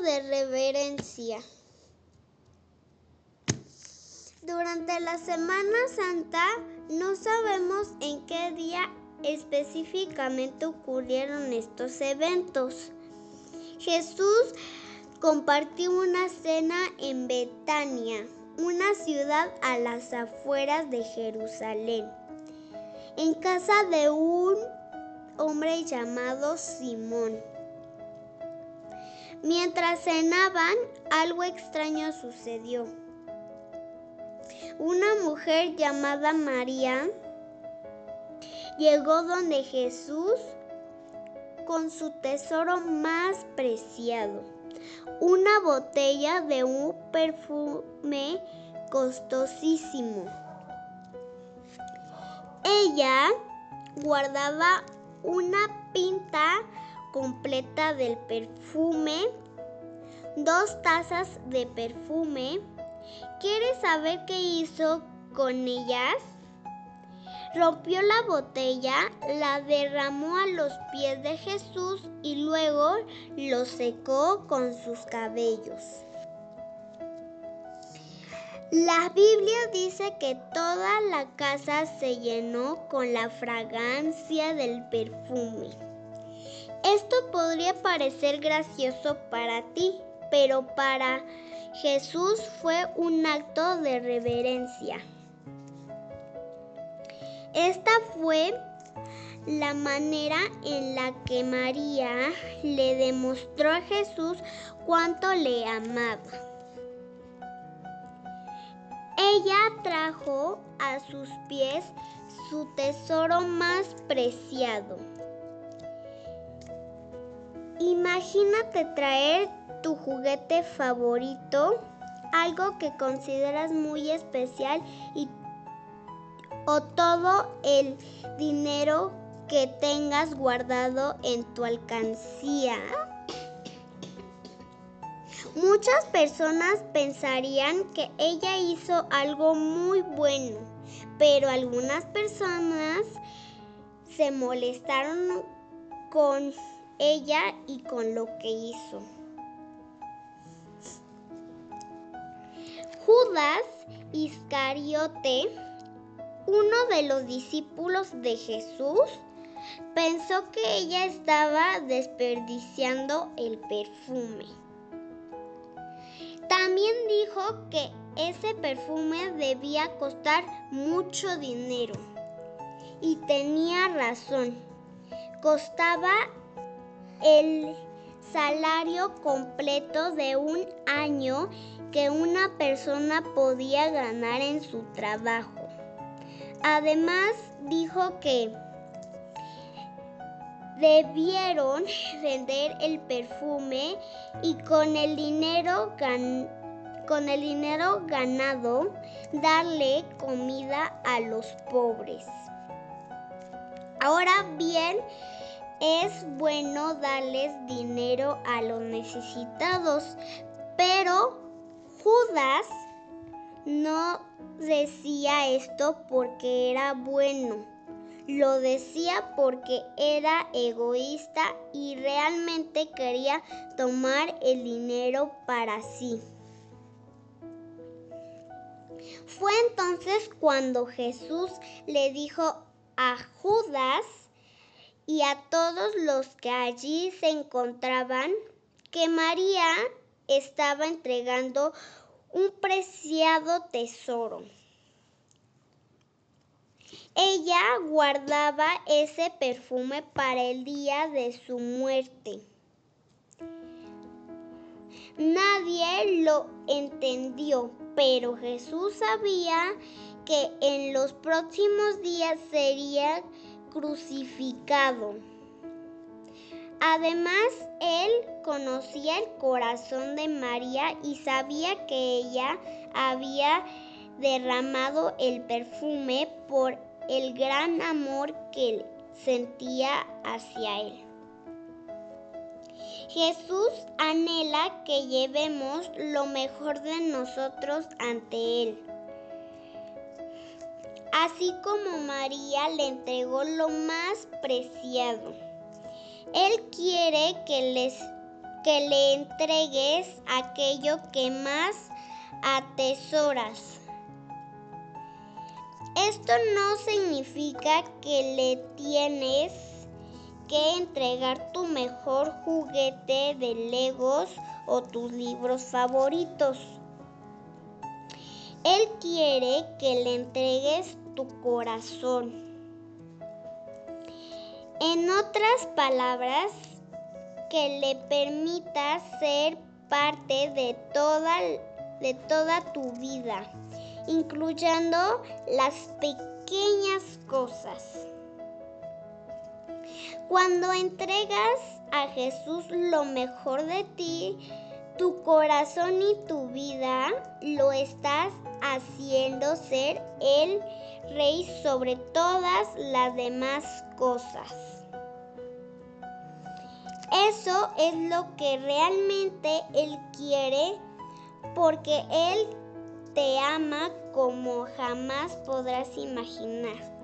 de reverencia. Durante la Semana Santa no sabemos en qué día específicamente ocurrieron estos eventos. Jesús compartió una cena en Betania, una ciudad a las afueras de Jerusalén, en casa de un hombre llamado Simón. Mientras cenaban, algo extraño sucedió. Una mujer llamada María llegó donde Jesús con su tesoro más preciado, una botella de un perfume costosísimo. Ella guardaba una pinta completa del perfume, dos tazas de perfume. ¿Quieres saber qué hizo con ellas? Rompió la botella, la derramó a los pies de Jesús y luego lo secó con sus cabellos. La Biblia dice que toda la casa se llenó con la fragancia del perfume. Esto podría parecer gracioso para ti, pero para Jesús fue un acto de reverencia. Esta fue la manera en la que María le demostró a Jesús cuánto le amaba. Ella trajo a sus pies su tesoro más preciado. Imagínate traer tu juguete favorito, algo que consideras muy especial y o todo el dinero que tengas guardado en tu alcancía. Muchas personas pensarían que ella hizo algo muy bueno, pero algunas personas se molestaron con ella y con lo que hizo. Judas Iscariote uno de los discípulos de Jesús pensó que ella estaba desperdiciando el perfume. También dijo que ese perfume debía costar mucho dinero. Y tenía razón. Costaba el salario completo de un año que una persona podía ganar en su trabajo. Además, dijo que debieron vender el perfume y con el dinero con el dinero ganado darle comida a los pobres. Ahora bien, es bueno darles dinero a los necesitados, pero Judas no decía esto porque era bueno. Lo decía porque era egoísta y realmente quería tomar el dinero para sí. Fue entonces cuando Jesús le dijo a Judas y a todos los que allí se encontraban que María estaba entregando un preciado tesoro. Ella guardaba ese perfume para el día de su muerte. Nadie lo entendió, pero Jesús sabía que en los próximos días sería crucificado. Además, él conocía el corazón de María y sabía que ella había derramado el perfume por el gran amor que sentía hacia él. Jesús anhela que llevemos lo mejor de nosotros ante Él. Así como María le entregó lo más preciado. Él quiere que les que le entregues aquello que más atesoras. Esto no significa que le tienes que entregar tu mejor juguete de Legos o tus libros favoritos. Él quiere que le entregues tu corazón. En otras palabras, que le permitas ser parte de toda, de toda tu vida, incluyendo las pequeñas cosas. Cuando entregas a Jesús lo mejor de ti, tu corazón y tu vida lo estás haciendo ser el rey sobre todas las demás cosas. Eso es lo que realmente Él quiere porque Él te ama como jamás podrás imaginar.